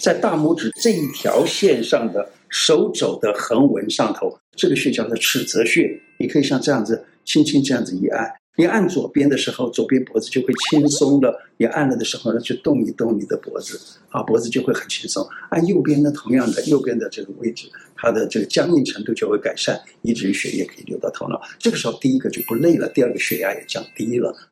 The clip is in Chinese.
在大拇指这一条线上的手肘的横纹上头，这个穴叫做尺泽穴，你可以像这样子轻轻这样子一按，你按左边的时候，左边脖子就会轻松了。你按了的时候呢，就动一动你的脖子，啊，脖子就会很轻松。按右边呢，同样的，右边的这个位置，它的这个僵硬程度就会改善，以至于血液可以流到头脑。这个时候第一个就不累了，第二个血压也降低了。